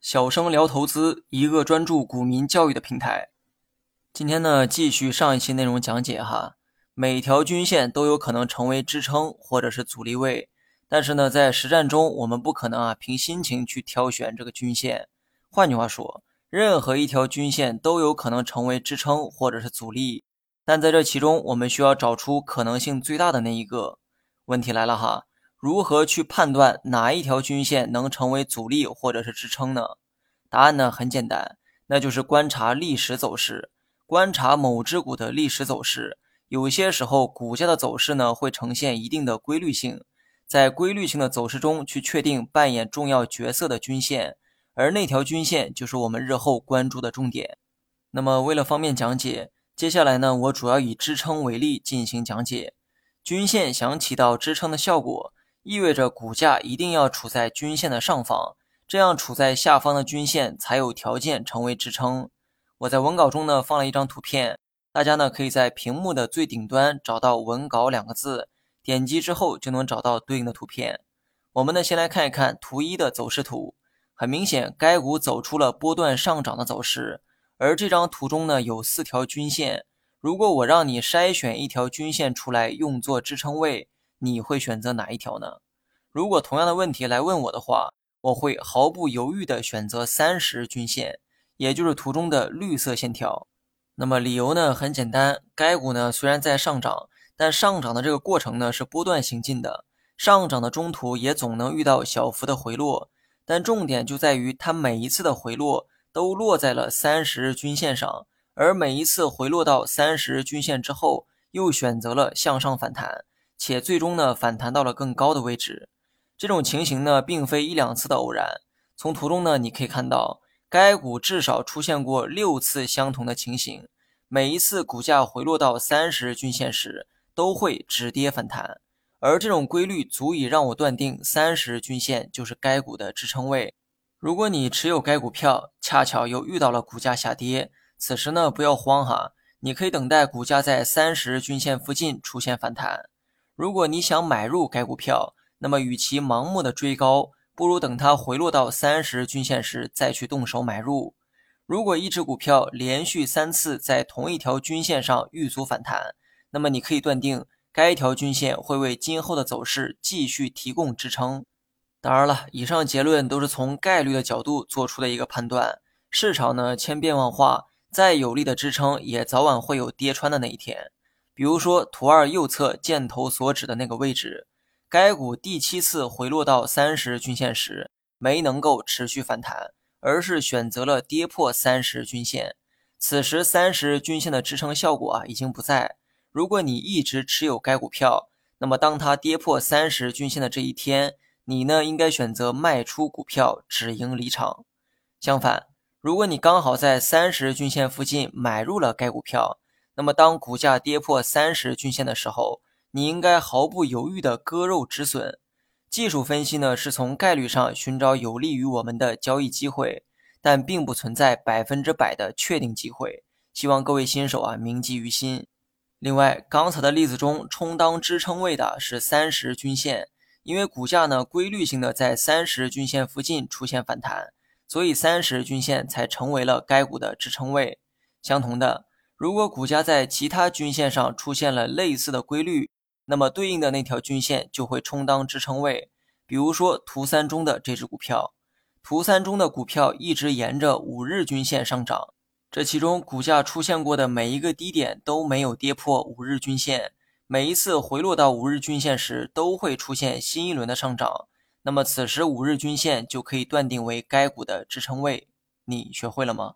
小生聊投资，一个专注股民教育的平台。今天呢，继续上一期内容讲解哈。每条均线都有可能成为支撑或者是阻力位，但是呢，在实战中，我们不可能啊凭心情去挑选这个均线。换句话说，任何一条均线都有可能成为支撑或者是阻力，但在这其中，我们需要找出可能性最大的那一个。问题来了哈。如何去判断哪一条均线能成为阻力或者是支撑呢？答案呢很简单，那就是观察历史走势，观察某只股的历史走势。有些时候股价的走势呢会呈现一定的规律性，在规律性的走势中去确定扮演重要角色的均线，而那条均线就是我们日后关注的重点。那么为了方便讲解，接下来呢我主要以支撑为例进行讲解。均线想起到支撑的效果。意味着股价一定要处在均线的上方，这样处在下方的均线才有条件成为支撑。我在文稿中呢放了一张图片，大家呢可以在屏幕的最顶端找到“文稿”两个字，点击之后就能找到对应的图片。我们呢先来看一看图一的走势图，很明显该股走出了波段上涨的走势，而这张图中呢有四条均线。如果我让你筛选一条均线出来用作支撑位。你会选择哪一条呢？如果同样的问题来问我的话，我会毫不犹豫地选择三十均线，也就是图中的绿色线条。那么理由呢？很简单，该股呢虽然在上涨，但上涨的这个过程呢是波段行进的，上涨的中途也总能遇到小幅的回落，但重点就在于它每一次的回落都落在了三十日均线上，而每一次回落到三十日均线之后，又选择了向上反弹。且最终呢反弹到了更高的位置，这种情形呢并非一两次的偶然。从图中呢你可以看到，该股至少出现过六次相同的情形，每一次股价回落到三十日均线时都会止跌反弹，而这种规律足以让我断定三十日均线就是该股的支撑位。如果你持有该股票，恰巧又遇到了股价下跌，此时呢不要慌哈，你可以等待股价在三十日均线附近出现反弹。如果你想买入该股票，那么与其盲目的追高，不如等它回落到三十均线时再去动手买入。如果一只股票连续三次在同一条均线上遇阻反弹，那么你可以断定该条均线会为今后的走势继续提供支撑。当然了，以上结论都是从概率的角度做出的一个判断。市场呢千变万化，再有力的支撑也早晚会有跌穿的那一天。比如说，图二右侧箭头所指的那个位置，该股第七次回落到三十均线时，没能够持续反弹，而是选择了跌破三十均线。此时，三十均线的支撑效果啊已经不在。如果你一直持有该股票，那么当它跌破三十均线的这一天，你呢应该选择卖出股票，止盈离场。相反，如果你刚好在三十均线附近买入了该股票，那么，当股价跌破三十均线的时候，你应该毫不犹豫地割肉止损。技术分析呢，是从概率上寻找有利于我们的交易机会，但并不存在百分之百的确定机会。希望各位新手啊铭记于心。另外，刚才的例子中，充当支撑位的是三十均线，因为股价呢规律性的在三十均线附近出现反弹，所以三十均线才成为了该股的支撑位。相同的。如果股价在其他均线上出现了类似的规律，那么对应的那条均线就会充当支撑位。比如说图三中的这只股票，图三中的股票一直沿着五日均线上涨，这其中股价出现过的每一个低点都没有跌破五日均线，每一次回落到五日均线时都会出现新一轮的上涨，那么此时五日均线就可以断定为该股的支撑位。你学会了吗？